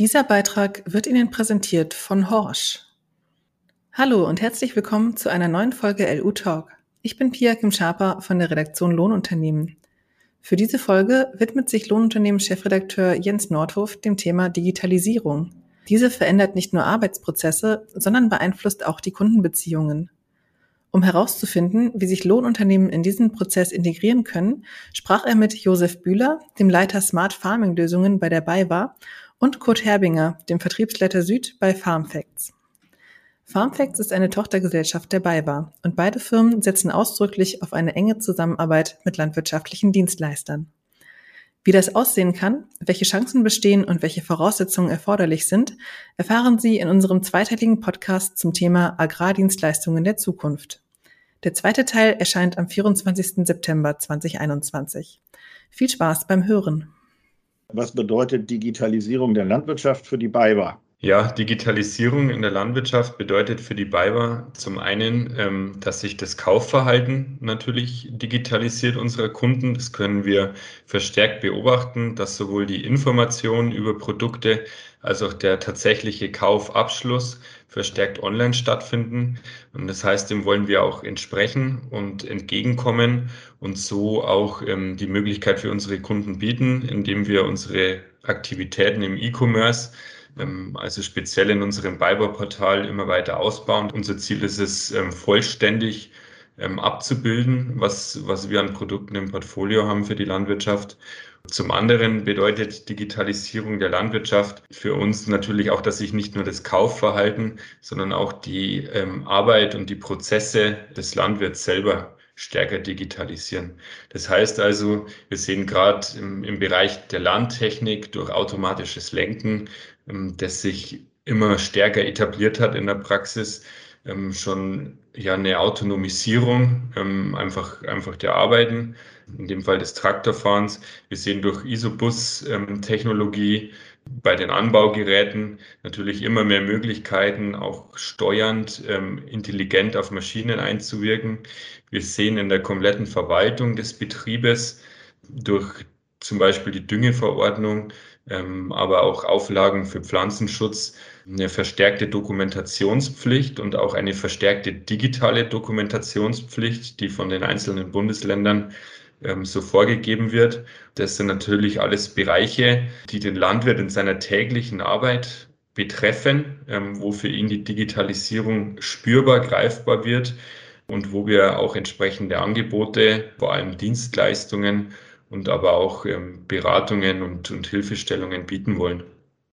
Dieser Beitrag wird Ihnen präsentiert von Horsch. Hallo und herzlich willkommen zu einer neuen Folge LU Talk. Ich bin Pia Kim Schaper von der Redaktion Lohnunternehmen. Für diese Folge widmet sich Lohnunternehmen-Chefredakteur Jens Nordhof dem Thema Digitalisierung. Diese verändert nicht nur Arbeitsprozesse, sondern beeinflusst auch die Kundenbeziehungen. Um herauszufinden, wie sich Lohnunternehmen in diesen Prozess integrieren können, sprach er mit Josef Bühler, dem Leiter Smart Farming Lösungen bei der BayWa und Kurt Herbinger, dem Vertriebsleiter Süd bei FarmFacts. FarmFacts ist eine Tochtergesellschaft der BayWa und beide Firmen setzen ausdrücklich auf eine enge Zusammenarbeit mit landwirtschaftlichen Dienstleistern. Wie das aussehen kann, welche Chancen bestehen und welche Voraussetzungen erforderlich sind, erfahren Sie in unserem zweiteiligen Podcast zum Thema Agrardienstleistungen der Zukunft. Der zweite Teil erscheint am 24. September 2021. Viel Spaß beim Hören. Was bedeutet Digitalisierung der Landwirtschaft für die BayWa? Ja, Digitalisierung in der Landwirtschaft bedeutet für die BayWa zum einen, ähm, dass sich das Kaufverhalten natürlich digitalisiert unserer Kunden. Das können wir verstärkt beobachten, dass sowohl die Informationen über Produkte als auch der tatsächliche Kaufabschluss verstärkt online stattfinden. Und das heißt, dem wollen wir auch entsprechen und entgegenkommen und so auch ähm, die Möglichkeit für unsere Kunden bieten, indem wir unsere Aktivitäten im E-Commerce ähm, also speziell in unserem Beiberportal immer weiter ausbauen. Unser Ziel ist es, ähm, vollständig ähm, abzubilden, was, was wir an Produkten im Portfolio haben für die Landwirtschaft. Zum anderen bedeutet Digitalisierung der Landwirtschaft für uns natürlich auch, dass sich nicht nur das Kaufverhalten, sondern auch die ähm, Arbeit und die Prozesse des Landwirts selber stärker digitalisieren. Das heißt also, wir sehen gerade im, im Bereich der Landtechnik durch automatisches Lenken, ähm, das sich immer stärker etabliert hat in der Praxis, ähm, schon ja eine Autonomisierung ähm, einfach, einfach der Arbeiten, in dem Fall des Traktorfahrens. Wir sehen durch Isobus-Technologie bei den Anbaugeräten natürlich immer mehr Möglichkeiten, auch steuernd ähm, intelligent auf Maschinen einzuwirken. Wir sehen in der kompletten Verwaltung des Betriebes durch zum Beispiel die Düngeverordnung, ähm, aber auch Auflagen für Pflanzenschutz, eine verstärkte Dokumentationspflicht und auch eine verstärkte digitale Dokumentationspflicht, die von den einzelnen Bundesländern ähm, so vorgegeben wird. Das sind natürlich alles Bereiche, die den Landwirt in seiner täglichen Arbeit betreffen, ähm, wo für ihn die Digitalisierung spürbar, greifbar wird und wo wir auch entsprechende Angebote, vor allem Dienstleistungen und aber auch ähm, Beratungen und, und Hilfestellungen bieten wollen.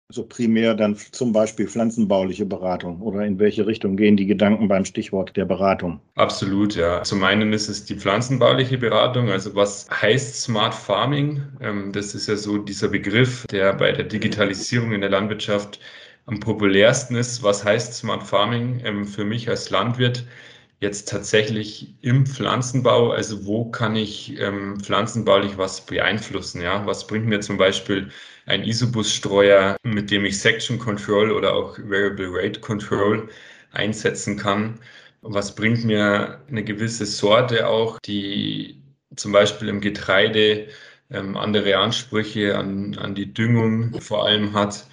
Also primär dann zum Beispiel pflanzenbauliche Beratung oder in welche Richtung gehen die Gedanken beim Stichwort der Beratung? Absolut, ja. Zum einen ist es die pflanzenbauliche Beratung. Also was heißt Smart Farming? Ähm, das ist ja so dieser Begriff, der bei der Digitalisierung in der Landwirtschaft am populärsten ist. Was heißt Smart Farming ähm, für mich als Landwirt? Jetzt tatsächlich im Pflanzenbau, also wo kann ich ähm, pflanzenbaulich was beeinflussen? Ja, was bringt mir zum Beispiel ein Isobus-Streuer, mit dem ich Section Control oder auch Variable Rate Control einsetzen kann? Was bringt mir eine gewisse Sorte auch, die zum Beispiel im Getreide ähm, andere Ansprüche an, an die Düngung vor allem hat?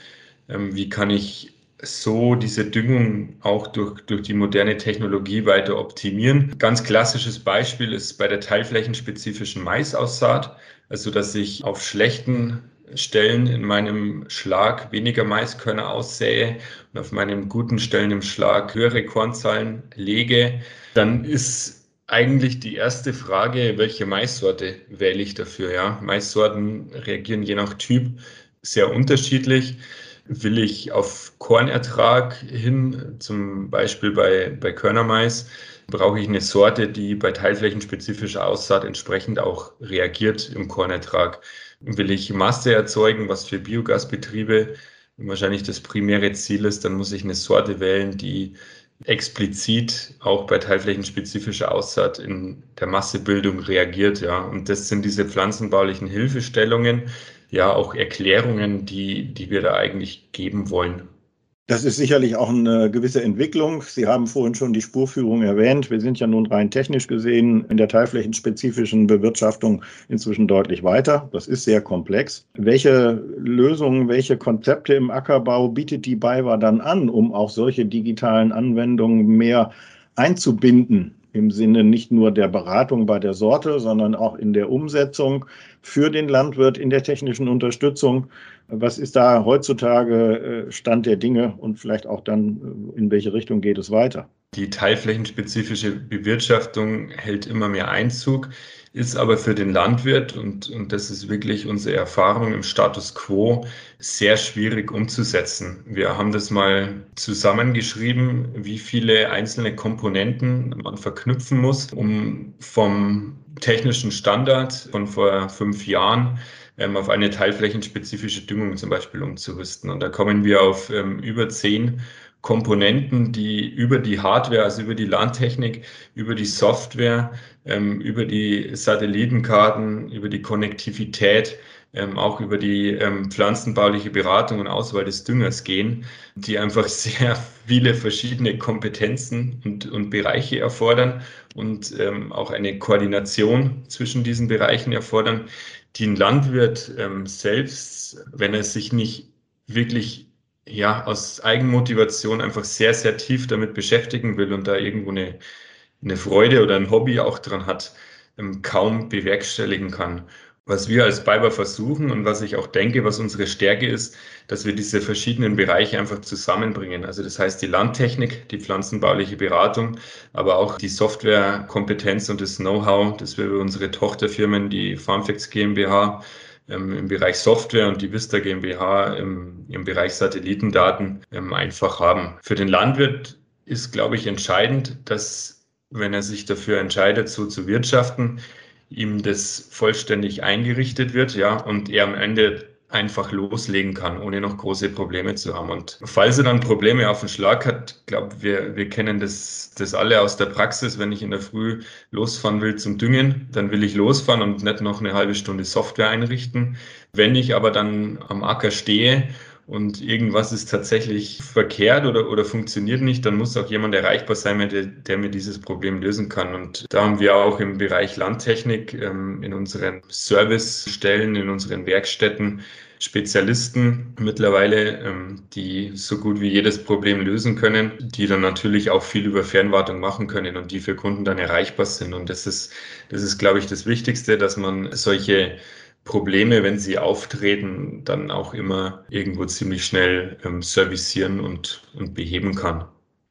Ähm, wie kann ich so diese Düngung auch durch, durch die moderne Technologie weiter optimieren. Ganz klassisches Beispiel ist bei der teilflächenspezifischen Maisaussaat, also dass ich auf schlechten Stellen in meinem Schlag weniger Maiskörner aussähe und auf meinen guten Stellen im Schlag höhere Kornzahlen lege, dann ist eigentlich die erste Frage, welche Maissorte wähle ich dafür? Ja, Maissorten reagieren je nach Typ sehr unterschiedlich. Will ich auf Kornertrag hin, zum Beispiel bei, bei Körnermais, brauche ich eine Sorte, die bei teilflächenspezifischer Aussaat entsprechend auch reagiert im Kornertrag. Will ich Masse erzeugen, was für Biogasbetriebe wahrscheinlich das primäre Ziel ist, dann muss ich eine Sorte wählen, die explizit auch bei teilflächenspezifischer Aussaat in der Massebildung reagiert, ja. Und das sind diese pflanzenbaulichen Hilfestellungen, ja auch Erklärungen, die, die wir da eigentlich geben wollen. Das ist sicherlich auch eine gewisse Entwicklung. Sie haben vorhin schon die Spurführung erwähnt. Wir sind ja nun rein technisch gesehen in der teilflächenspezifischen Bewirtschaftung inzwischen deutlich weiter. Das ist sehr komplex. Welche Lösungen, welche Konzepte im Ackerbau bietet die BayWa dann an, um auch solche digitalen Anwendungen mehr einzubinden im Sinne nicht nur der Beratung bei der Sorte, sondern auch in der Umsetzung für den Landwirt, in der technischen Unterstützung. Was ist da heutzutage äh, Stand der Dinge und vielleicht auch dann, äh, in welche Richtung geht es weiter? Die teilflächenspezifische Bewirtschaftung hält immer mehr Einzug, ist aber für den Landwirt, und, und das ist wirklich unsere Erfahrung im Status quo, sehr schwierig umzusetzen. Wir haben das mal zusammengeschrieben, wie viele einzelne Komponenten man verknüpfen muss, um vom technischen Standard von vor fünf Jahren ähm, auf eine teilflächenspezifische Düngung zum Beispiel umzurüsten. Und da kommen wir auf ähm, über zehn Komponenten, die über die Hardware, also über die Landtechnik, über die Software, ähm, über die Satellitenkarten, über die Konnektivität, ähm, auch über die ähm, pflanzenbauliche Beratung und Auswahl des Düngers gehen, die einfach sehr viele verschiedene Kompetenzen und, und Bereiche erfordern und ähm, auch eine Koordination zwischen diesen Bereichen erfordern, die ein Landwirt ähm, selbst, wenn er sich nicht wirklich ja, aus Eigenmotivation einfach sehr, sehr tief damit beschäftigen will und da irgendwo eine, eine Freude oder ein Hobby auch dran hat, ähm, kaum bewerkstelligen kann. Was wir als Biber versuchen und was ich auch denke, was unsere Stärke ist, dass wir diese verschiedenen Bereiche einfach zusammenbringen. Also das heißt die Landtechnik, die pflanzenbauliche Beratung, aber auch die Softwarekompetenz und das Know-how, das wir über unsere Tochterfirmen, die Farmfacts GmbH, ähm, im Bereich Software und die Vista GmbH im, im Bereich Satellitendaten ähm, einfach haben. Für den Landwirt ist, glaube ich, entscheidend, dass, wenn er sich dafür entscheidet, so zu wirtschaften, ihm das vollständig eingerichtet wird, ja, und er am Ende einfach loslegen kann, ohne noch große Probleme zu haben. Und falls er dann Probleme auf den Schlag hat, glaube wir, wir kennen das, das alle aus der Praxis. Wenn ich in der Früh losfahren will zum Düngen, dann will ich losfahren und nicht noch eine halbe Stunde Software einrichten. Wenn ich aber dann am Acker stehe und irgendwas ist tatsächlich verkehrt oder, oder funktioniert nicht, dann muss auch jemand erreichbar sein, der, der mir dieses Problem lösen kann. Und da haben wir auch im Bereich Landtechnik ähm, in unseren Servicestellen, in unseren Werkstätten Spezialisten mittlerweile, ähm, die so gut wie jedes Problem lösen können, die dann natürlich auch viel über Fernwartung machen können und die für Kunden dann erreichbar sind. Und das ist, das ist, glaube ich, das Wichtigste, dass man solche Probleme, wenn sie auftreten, dann auch immer irgendwo ziemlich schnell ähm, servicieren und, und beheben kann.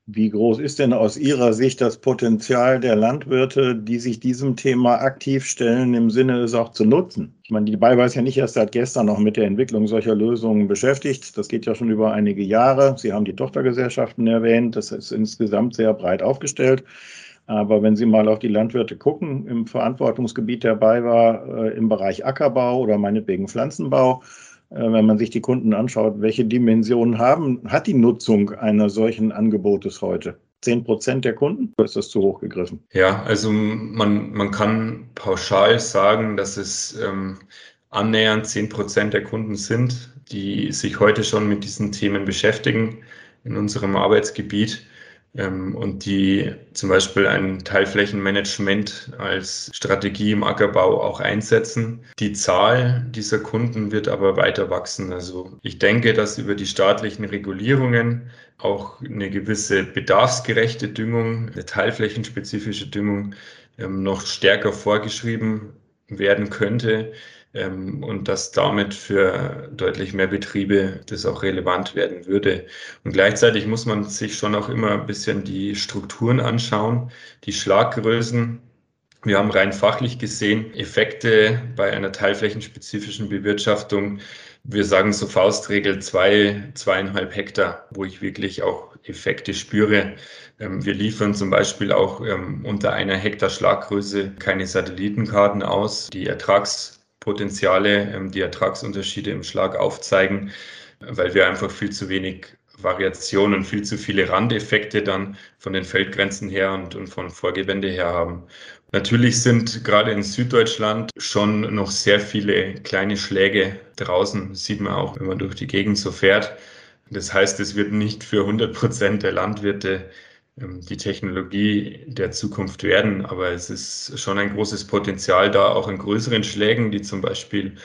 Wie groß ist denn aus Ihrer Sicht das Potenzial der Landwirte, die sich diesem Thema aktiv stellen, im Sinne es auch zu nutzen? Ich meine, die BayWa ist ja nicht erst seit gestern noch mit der Entwicklung solcher Lösungen beschäftigt. Das geht ja schon über einige Jahre. Sie haben die Tochtergesellschaften erwähnt. Das ist insgesamt sehr breit aufgestellt. Aber wenn Sie mal auf die Landwirte gucken, im Verantwortungsgebiet der BayWa äh, im Bereich Ackerbau oder meinetwegen Pflanzenbau, äh, wenn man sich die Kunden anschaut, welche Dimensionen haben, hat die Nutzung einer solchen Angebotes heute? 10 Prozent der Kunden? Oder ist das zu hoch gegriffen? Ja, also man, man kann pauschal sagen, dass es ähm, annähernd 10 Prozent der Kunden sind, die sich heute schon mit diesen Themen beschäftigen in unserem Arbeitsgebiet und die zum Beispiel ein Teilflächenmanagement als Strategie im Ackerbau auch einsetzen. Die Zahl dieser Kunden wird aber weiter wachsen. Also ich denke, dass über die staatlichen Regulierungen auch eine gewisse bedarfsgerechte Düngung, eine teilflächenspezifische Düngung ähm, noch stärker vorgeschrieben werden könnte ähm, und dass damit für deutlich mehr Betriebe das auch relevant werden würde. Und gleichzeitig muss man sich schon auch immer ein bisschen die Strukturen anschauen, die Schlaggrößen. Wir haben rein fachlich gesehen Effekte bei einer teilflächenspezifischen Bewirtschaftung. Wir sagen so Faustregel zwei, zweieinhalb Hektar, wo ich wirklich auch Effekte spüre. Ähm, wir liefern zum Beispiel auch ähm, unter einer Hektar Schlaggröße keine Satellitenkarten aus. Die Ertrags Potenziale, ähm, die Ertragsunterschiede im Schlag aufzeigen, weil wir einfach viel zu wenig Variation und viel zu viele Randeffekte dann von den Feldgrenzen her und, und von Vorgewände her haben. Natürlich sind gerade in Süddeutschland schon noch sehr viele kleine Schläge draußen, sieht man auch, wenn man durch die Gegend so fährt. Das heißt, es wird nicht für 100 Prozent der Landwirte die Technologie der Zukunft werden, aber es ist schon ein großes Potenzial da, auch in größeren Schlägen, die zum Beispiel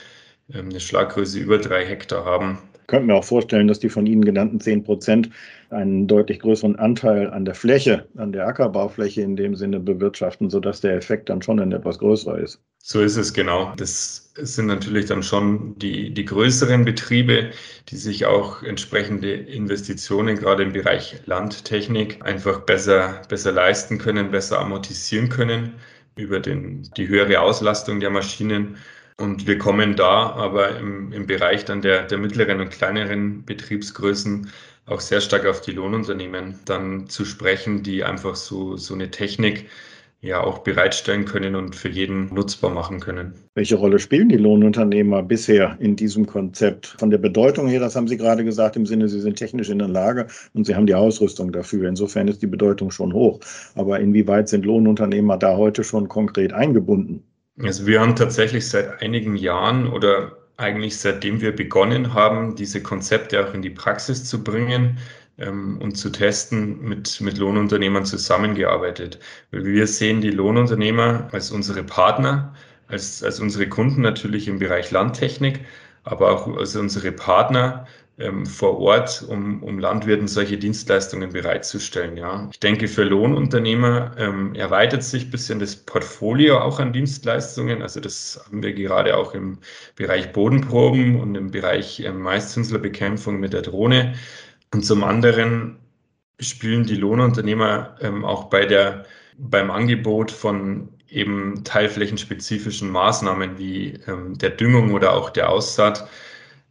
ähm, eine Schlaggröße über drei Hektar haben. Könnte mir auch vorstellen, dass die von Ihnen genannten 10 Prozent einen deutlich größeren Anteil an der Fläche, an der Ackerbaufläche in dem Sinne bewirtschaften, sodass der Effekt dann schon ein etwas größerer ist. So ist es genau. Das sind natürlich dann schon die, die größeren Betriebe, die sich auch entsprechende Investitionen gerade im Bereich Landtechnik einfach besser, besser leisten können, besser amortisieren können über den, die höhere Auslastung der Maschinen. Und wir kommen da aber im, im Bereich dann der, der mittleren und kleineren Betriebsgrößen auch sehr stark auf die Lohnunternehmen dann zu sprechen, die einfach so, so eine Technik ja auch bereitstellen können und für jeden nutzbar machen können. Welche Rolle spielen die Lohnunternehmer bisher in diesem Konzept? Von der Bedeutung her, das haben Sie gerade gesagt, im Sinne, sie sind technisch in der Lage und sie haben die Ausrüstung dafür. Insofern ist die Bedeutung schon hoch. Aber inwieweit sind Lohnunternehmer da heute schon konkret eingebunden? Also wir haben tatsächlich seit einigen Jahren oder eigentlich seitdem wir begonnen haben, diese Konzepte auch in die Praxis zu bringen ähm, und zu testen, mit, mit Lohnunternehmern zusammengearbeitet. Wir sehen die Lohnunternehmer als unsere Partner, als, als unsere Kunden natürlich im Bereich Landtechnik, aber auch als unsere Partner vor Ort, um, um Landwirten solche Dienstleistungen bereitzustellen. Ja. Ich denke, für Lohnunternehmer ähm, erweitert sich ein bisschen das Portfolio auch an Dienstleistungen. Also das haben wir gerade auch im Bereich Bodenproben und im Bereich ähm, Maiszünslerbekämpfung mit der Drohne. Und zum anderen spielen die Lohnunternehmer ähm, auch bei der, beim Angebot von eben teilflächenspezifischen Maßnahmen wie ähm, der Düngung oder auch der Aussaat ähm,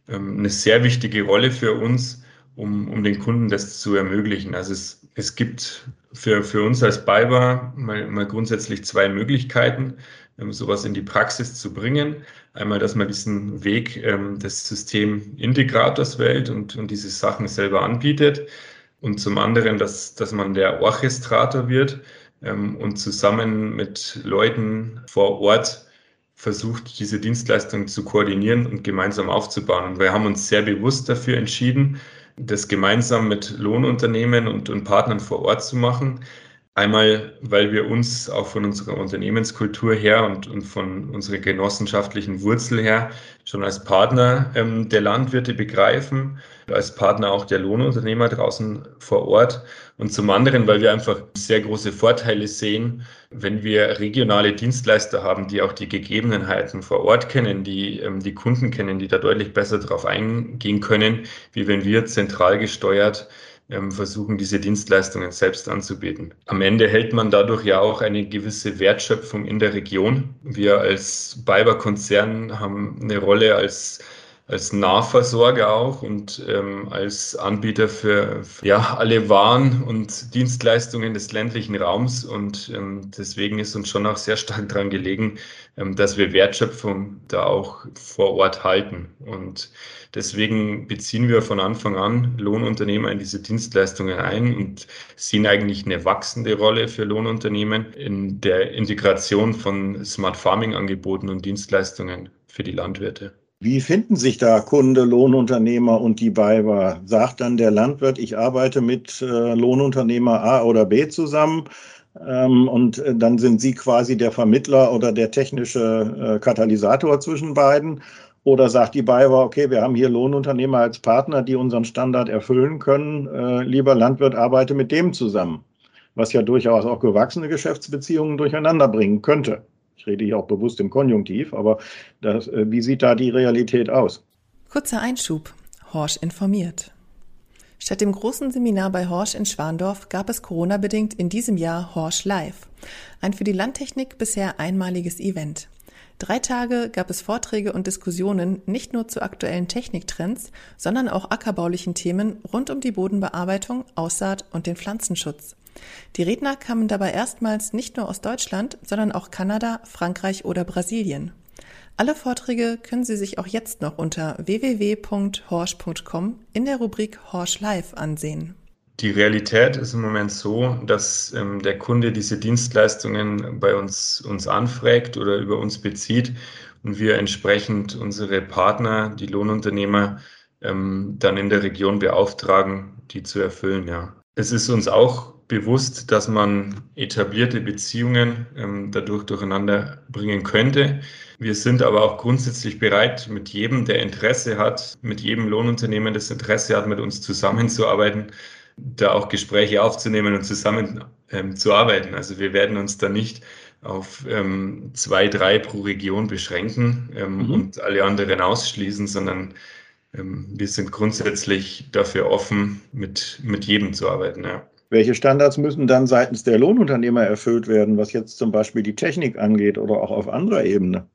eine sehr wichtige Rolle für uns, um, um den Kunden das zu ermöglichen. Also es, es gibt für, für uns als BayWa mal, mal grundsätzlich zwei Möglichkeiten, ähm, sowas in die Praxis zu bringen. Einmal, dass man diesen Weg ähm, des Systemintegrators wählt und, und diese Sachen selber anbietet. Und zum anderen, dass, dass man der Orchestrator wird ähm, und zusammen mit Leuten vor Ort versucht, diese Dienstleistung zu koordinieren und gemeinsam aufzubauen. Und wir haben uns sehr bewusst dafür entschieden, das gemeinsam mit Lohnunternehmen und, und Partnern vor Ort zu machen, Einmal, weil wir uns auch von unserer Unternehmenskultur her und, und von unserer genossenschaftlichen Wurzel her schon als Partner ähm, der Landwirte begreifen, als Partner auch der Lohnunternehmer draußen vor Ort. Und zum anderen, weil wir einfach sehr große Vorteile sehen, wenn wir regionale Dienstleister haben, die auch die Gegebenheiten vor Ort kennen, die ähm, die Kunden kennen, die da deutlich besser drauf eingehen können, wie wenn wir zentral gesteuert versuchen, diese Dienstleistungen selbst anzubieten. Am Ende hält man dadurch ja auch eine gewisse Wertschöpfung in der Region. Wir als Bayer-Konzern haben eine Rolle als als Nahversorger auch und ähm, als Anbieter für, für, ja, alle Waren und Dienstleistungen des ländlichen Raums. Und ähm, deswegen ist uns schon auch sehr stark daran gelegen, ähm, dass wir Wertschöpfung da auch vor Ort halten. Und deswegen beziehen wir von Anfang an Lohnunternehmer in diese Dienstleistungen ein und sehen eigentlich eine wachsende Rolle für Lohnunternehmen in der Integration von Smart Farming Angeboten und Dienstleistungen für die Landwirte. Wie finden sich da Kunde, Lohnunternehmer und die BayWa? Sagt dann der Landwirt, ich arbeite mit äh, Lohnunternehmer A oder B zusammen ähm, und äh, dann sind Sie quasi der Vermittler oder der technische äh, Katalysator zwischen beiden? Oder sagt die BayWa, okay, wir haben hier Lohnunternehmer als Partner, die unseren Standard erfüllen können. Lieber Landwirt, arbeite mit dem zusammen. Was ja durchaus auch gewachsene Geschäftsbeziehungen durcheinander bringen könnte. Ich rede hier auch bewusst im Konjunktiv, aber das, äh, wie sieht da die Realität aus? Kurzer Einschub. Horsch informiert. Statt dem großen Seminar bei Horsch in Schwandorf gab es Corona-bedingt in diesem Jahr Horsch Live. Ein für die Landtechnik bisher einmaliges Event. Drei Tage gab es Vorträge und Diskussionen nicht nur zu aktuellen Techniktrends, sondern auch ackerbaulichen Themen rund um die Bodenbearbeitung, Aussaat und den Pflanzenschutz. Die Redner kamen dabei erstmals nicht nur aus Deutschland, sondern auch Kanada, Frankreich oder Brasilien. Alle Vorträge können Sie sich auch jetzt noch unter www.horsch.com in der Rubrik Horsch Live ansehen. Die Realität ist im Moment so, dass ähm, der Kunde diese Dienstleistungen bei uns, uns anfragt oder über uns bezieht und wir entsprechend unsere Partner, die Lohnunternehmer, ähm, dann in der Region beauftragen, die zu erfüllen. Ja. Es ist uns auch bewusst, dass man etablierte Beziehungen ähm, dadurch durcheinander bringen könnte. Wir sind aber auch grundsätzlich bereit, mit jedem, der Interesse hat, mit jedem Lohnunternehmen, das Interesse hat, mit uns zusammenzuarbeiten, da auch Gespräche aufzunehmen und zusammen ähm, zu arbeiten. Also wir werden uns da nicht auf ähm, zwei, drei pro Region beschränken ähm, mhm. und alle anderen ausschließen, sondern ähm, wir sind grundsätzlich dafür offen, mit, mit jedem zu arbeiten. Ja. Welche Standards müssen dann seitens der Lohnunternehmer erfüllt werden, was jetzt zum Beispiel die Technik angeht oder auch auf anderer Ebene,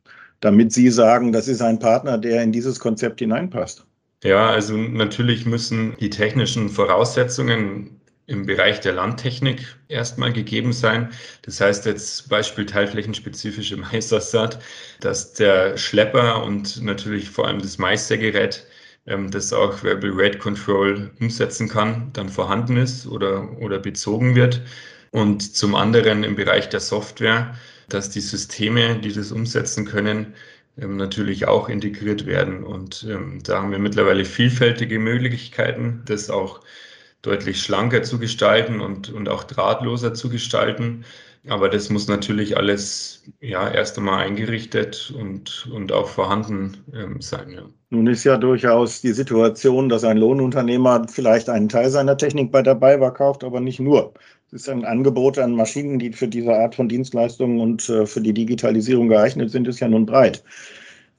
damit Sie sagen, das ist ein Partner, der in dieses Konzept hineinpasst? Ja, also natürlich müssen die technischen Voraussetzungen im Bereich der Landtechnik erstmal gegeben sein. Das heißt jetzt Beispiel teilflächenspezifische Maisassat, dass der Schlepper und natürlich vor allem das Meistergerät das auch Variable Rate Control umsetzen kann, dann vorhanden ist oder, oder bezogen wird. Und zum anderen im Bereich der Software, dass die Systeme, die das umsetzen können, ähm, natürlich auch integriert werden. Und ähm, da haben wir mittlerweile vielfältige Möglichkeiten, das auch deutlich schlanker zu gestalten und, und auch drahtloser zu gestalten. Aber das muss natürlich alles ja erst einmal eingerichtet und, und auch vorhanden ähm, sein. Ja. Nun ist ja durchaus die Situation, dass ein Lohnunternehmer vielleicht einen Teil seiner Technik bei der BayWa kauft, aber nicht nur. Es ist ein Angebot an Maschinen, die für diese Art von Dienstleistungen und äh, für die Digitalisierung geeignet sind, ist ja nun breit.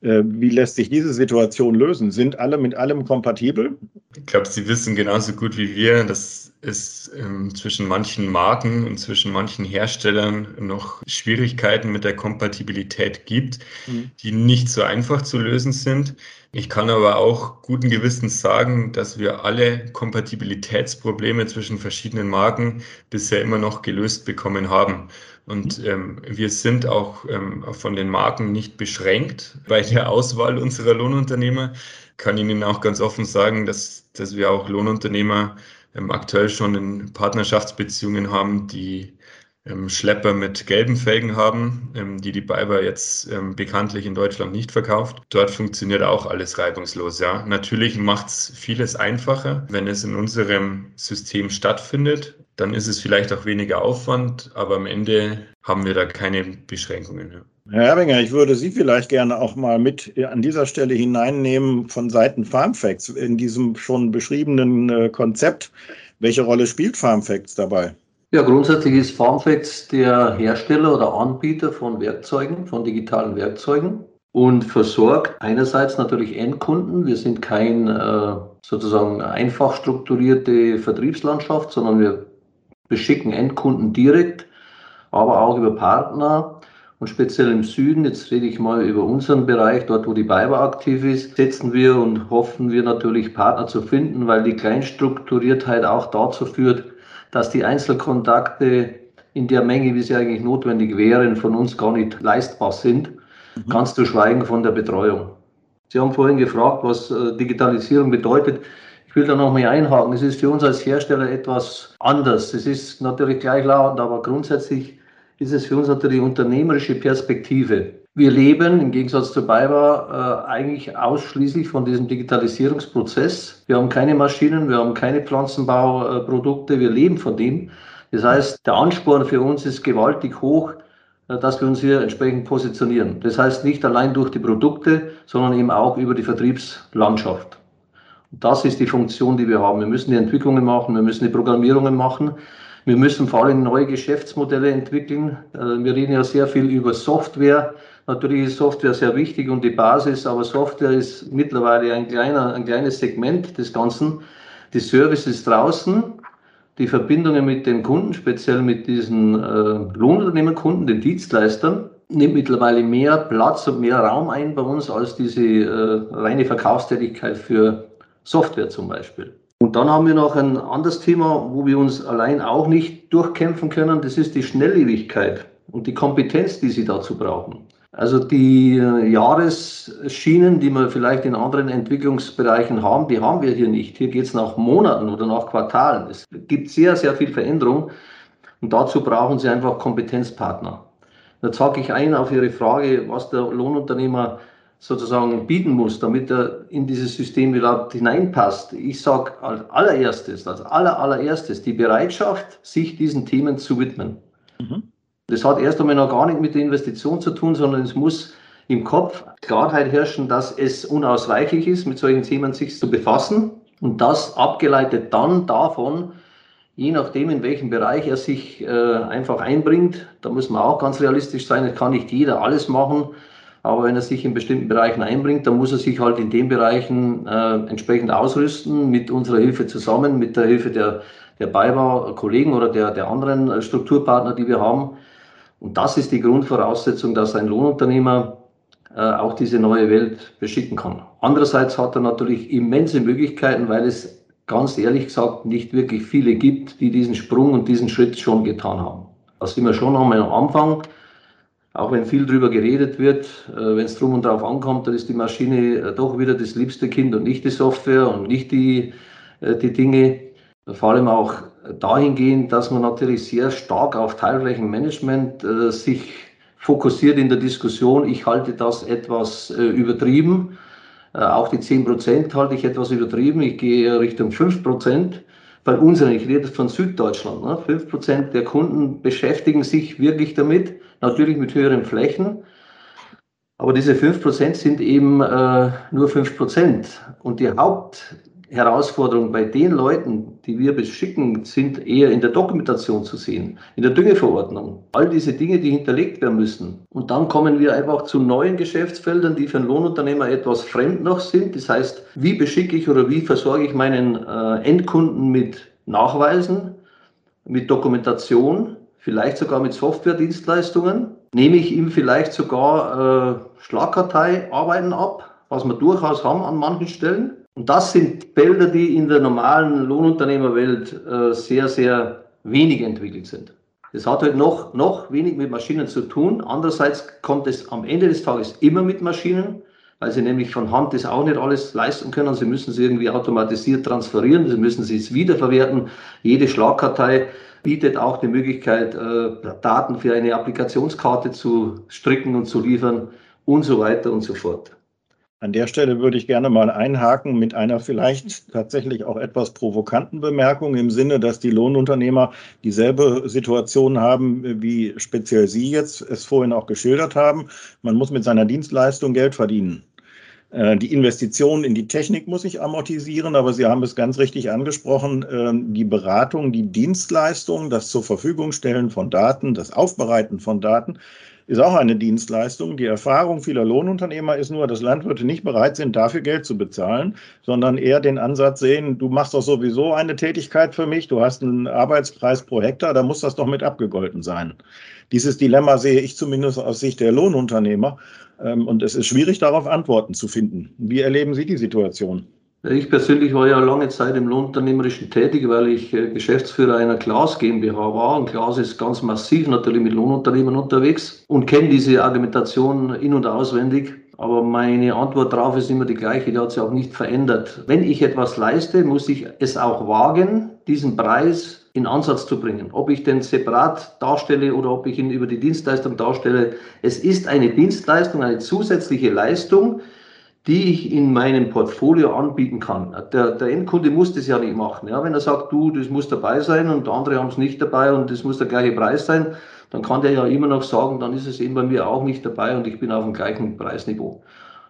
Äh, wie lässt sich diese Situation lösen? Sind alle mit allem kompatibel? Ich glaube, Sie wissen genauso gut wie wir, dass es ähm, zwischen manchen Marken und zwischen manchen Herstellern noch Schwierigkeiten mit der Kompatibilität gibt, mhm. die nicht so einfach zu lösen sind. Ich kann aber auch guten Gewissens sagen, dass wir alle Kompatibilitätsprobleme zwischen verschiedenen Marken bisher immer noch gelöst bekommen haben. Und ähm, wir sind auch ähm, von den Marken nicht beschränkt bei der Auswahl unserer Lohnunternehmer. Kann Ihnen auch ganz offen sagen, dass, dass wir auch Lohnunternehmer ähm, aktuell schon in Partnerschaftsbeziehungen haben, die ähm, Schlepper mit gelben Felgen haben, ähm, die die BayWa jetzt ähm, bekanntlich in Deutschland nicht verkauft. Dort funktioniert auch alles reibungslos. Ja, natürlich macht es vieles einfacher, wenn es in unserem System stattfindet. Dann ist es vielleicht auch weniger Aufwand, aber am Ende haben wir da keine Beschränkungen. Ja. Herr Erbinger, ich würde Sie vielleicht gerne auch mal mit an dieser Stelle hineinnehmen von Seiten FarmFacts in diesem schon beschriebenen äh, Konzept. Welche Rolle spielt FarmFacts dabei? Ja, grundsätzlich ist FarmFacts der Hersteller oder Anbieter von Werkzeugen, von digitalen Werkzeugen und versorgt einerseits natürlich Endkunden. Wir sind kein äh, sozusagen einfach strukturierte Vertriebslandschaft, sondern wir beschicken Endkunden direkt, aber auch über Partner und speziell im Süden, jetzt rede ich mal über unseren Bereich, dort wo die BayWa aktiv ist, setzen wir und hoffen wir natürlich Partner zu finden, weil die Kleinstrukturiertheit auch dazu führt, dass die Einzelkontakte in der Menge, wie sie eigentlich notwendig wären, von uns gar nicht leistbar sind, mhm. ganz zu schweigen von der Betreuung. Sie haben vorhin gefragt, was äh, Digitalisierung bedeutet. Ich will da nochmal einhaken. Es ist für uns als Hersteller etwas anders. Es ist natürlich gleichlautend, aber grundsätzlich ist es für uns natürlich unternehmerische Perspektive. Wir leben im Gegensatz zu BayWa äh, eigentlich ausschließlich von diesem Digitalisierungsprozess. Wir haben keine Maschinen, wir haben keine Pflanzenbauprodukte, wir leben von dem. Das heißt, der Ansporn für uns ist gewaltig hoch, äh, dass wir uns hier entsprechend positionieren. Das heißt nicht allein durch die Produkte, sondern eben auch über die Vertriebslandschaft. Das ist die Funktion, die wir haben. Wir müssen die Entwicklungen machen, wir müssen die Programmierungen machen. Wir müssen vor allem neue Geschäftsmodelle entwickeln. Äh, wir reden ja sehr viel über Software. Natürlich ist Software sehr wichtig und die Basis, aber Software ist mittlerweile ein, kleiner, ein kleines Segment des Ganzen. Die Services draußen, die Verbindungen mit den Kunden, speziell mit diesen äh, Lohnunternehmerkunden, den Dienstleistern, nimmt mittlerweile mehr Platz und mehr Raum ein bei uns als diese äh, reine Verkaufstätigkeit für Software zum Beispiel. Und dann haben wir noch ein anderes Thema, wo wir uns allein auch nicht durchkämpfen können. Das ist die Schnelllebigkeit und die Kompetenz, die Sie dazu brauchen. Also die äh, Jahresschienen, die wir vielleicht in anderen Entwicklungsbereichen haben, die haben wir hier nicht. Hier geht es nach Monaten oder nach Quartalen. Es gibt sehr, sehr viel Veränderung und dazu brauchen Sie einfach Kompetenzpartner. Jetzt sage ich ein auf Ihre Frage, was der Lohnunternehmer sozusagen bieten muss, damit er in dieses System überhaupt hineinpasst. Ich sage als allererstes, als aller, allererstes die Bereitschaft, sich diesen Themen zu widmen. Mhm. Das hat erst einmal noch gar nicht mit der Investition zu tun, sondern es muss im Kopf Klarheit herrschen, dass es unausweichlich ist, mit solchen Themen sich zu befassen und das abgeleitet dann davon, je nachdem, in welchem Bereich er sich äh, einfach einbringt, da muss man auch ganz realistisch sein, es kann nicht jeder alles machen. Aber wenn er sich in bestimmten Bereichen einbringt, dann muss er sich halt in den Bereichen äh, entsprechend ausrüsten, mit unserer Hilfe zusammen, mit der Hilfe der, der BayWa-Kollegen oder der, der anderen äh, Strukturpartner, die wir haben. Und das ist die Grundvoraussetzung, dass ein Lohnunternehmer äh, auch diese neue Welt beschicken kann. Andererseits hat er natürlich immense Möglichkeiten, weil es ganz ehrlich gesagt nicht wirklich viele gibt, die diesen Sprung und diesen Schritt schon getan haben. Da sind wir schon einmal am Anfang auch wenn viel darüber geredet wird, äh, wenn es drum und drauf ankommt, dann ist die Maschine äh, doch wieder das liebste Kind und nicht die Software und nicht die, äh, die Dinge. Vor allem auch dahingehend, dass man natürlich sehr stark auf Teilflächenmanagement sich fokussiert in der Diskussion. Ich halte das etwas übertrieben. Auch die 10 Prozent halte ich etwas übertrieben. Ich gehe Richtung 5 Prozent bei unseren, ich rede von Süddeutschland, ne? 5% der Kunden beschäftigen sich wirklich damit, natürlich mit höheren Flächen. Aber diese 5% sind eben äh, nur 5%. Und die Haupt, Herausforderung bei den Leuten, die wir beschicken, sind eher in der Dokumentation zu sehen, in der Düngeverordnung. All diese Dinge, die hinterlegt werden müssen. Und dann kommen wir einfach zu neuen Geschäftsfeldern, die für einen Lohnunternehmer etwas fremd noch sind. Das heißt, wie beschicke ich oder wie versorge ich meinen äh, Endkunden mit Nachweisen, mit Dokumentation, vielleicht sogar mit Softwaredienstleistungen? Nehme ich ihm vielleicht sogar äh, Schlagkarteiarbeiten ab, was wir durchaus haben an manchen Stellen? Und das sind Felder, die in der normalen Lohnunternehmerwelt äh, sehr, sehr wenig entwickelt sind. Das hat halt noch, noch wenig mit Maschinen zu tun. Andererseits kommt es am Ende des Tages immer mit Maschinen, weil sie nämlich von Hand das auch nicht alles leisten können. Sie müssen es irgendwie automatisiert transferieren, sie müssen es wiederverwerten. Jede Schlagkartei bietet auch die Möglichkeit, äh, Daten für eine Applikationskarte zu stricken und zu liefern und so weiter und so fort. An der Stelle würde ich gerne mal einhaken mit einer vielleicht tatsächlich auch etwas provokanten Bemerkung im Sinne, dass die Lohnunternehmer dieselbe Situation haben, wie speziell Sie jetzt es vorhin auch geschildert haben. Man muss mit seiner Dienstleistung Geld verdienen. Äh, die Investition in die Technik muss ich amortisieren, aber Sie haben es ganz richtig angesprochen. Ähm, die Beratung, die Dienstleistung, das zur Verfügung stellen von Daten, das Aufbereiten von Daten, ist auch eine Dienstleistung. Die Erfahrung vieler Lohnunternehmer ist nur, dass Landwirte nicht bereit sind, dafür Geld zu bezahlen, sondern eher den Ansatz sehen, du machst doch sowieso eine Tätigkeit für mich, du hast einen Arbeitspreis pro Hektar, da muss das doch mit abgegolten sein. Dieses Dilemma sehe ich zumindest aus Sicht der Lohnunternehmer. Ähm, und es ist schwierig, darauf Antworten zu finden. Wie erleben Sie die Situation? Ich persönlich war ja lange Zeit im Lohnunternehmerischen tätig, weil ich äh, Geschäftsführer einer Klaas GmbH war. Und Klaas ist ganz massiv natürlich mit Lohnunternehmern unterwegs und kennt diese Argumentation in- und auswendig. Aber meine Antwort darauf ist immer die gleiche, die hat sich auch nicht verändert. Wenn ich etwas leiste, muss ich es auch wagen, diesen Preis in Ansatz zu bringen. Ob ich den separat darstelle oder ob ich ihn über die Dienstleistung darstelle. Es ist eine Dienstleistung, eine zusätzliche Leistung, die ich in meinem Portfolio anbieten kann. Der, der Endkunde muss das ja nicht machen. Ja? Wenn er sagt, du, das muss dabei sein und andere haben es nicht dabei und das muss der gleiche Preis sein, dann kann der ja immer noch sagen, dann ist es eben bei mir auch nicht dabei und ich bin auf dem gleichen Preisniveau.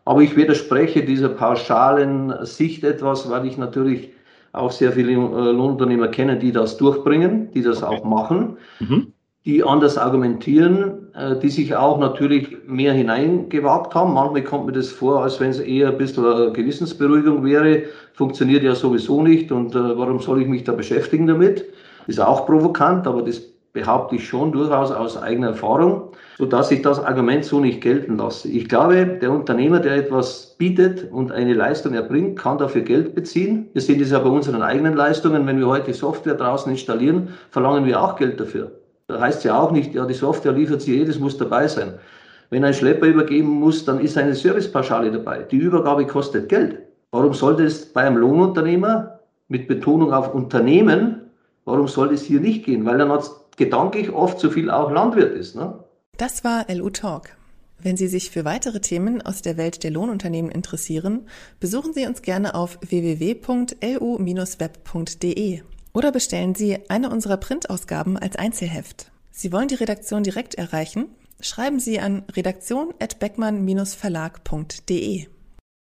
Aber ich widerspreche dieser pauschalen Sicht etwas, weil ich natürlich auch sehr viele äh, Lohnunternehmer kenne, die das durchbringen, die das okay. auch machen. Mhm die anders argumentieren, äh, die sich auch natürlich mehr hineingewagt haben. Manchmal kommt mir das vor, als wenn es eher ein bisschen eine Gewissensberuhigung wäre. Funktioniert ja sowieso nicht und äh, warum soll ich mich da beschäftigen damit? Ist auch provokant, aber das behaupte ich schon durchaus aus eigener Erfahrung, sodass ich das Argument so nicht gelten lasse. Ich glaube, der Unternehmer, der etwas bietet und eine Leistung erbringt, kann dafür Geld beziehen. Wir sehen das ja bei unseren eigenen Leistungen. Wenn wir heute Software draußen installieren, verlangen wir auch Geld dafür. Da heißt es ja auch nicht, ja, die Software liefert sie jedes muss dabei sein. Wenn ein Schlepper übergeben muss, dann ist eine Servicepauschale dabei. Die Übergabe kostet Geld. Warum sollte es bei einem Lohnunternehmer mit Betonung auf Unternehmen, warum sollte es hier nicht gehen? Weil dann hat gedanklich oft zu viel auch Landwirt ist. Ne? Das war LU Talk. Wenn Sie sich für weitere Themen aus der Welt der Lohnunternehmen interessieren, besuchen Sie uns gerne auf www.lu-web.de oder bestellen Sie eine unserer Printausgaben als Einzelheft. Sie wollen die Redaktion direkt erreichen? Schreiben Sie an redaktion@beckmann-verlag.de.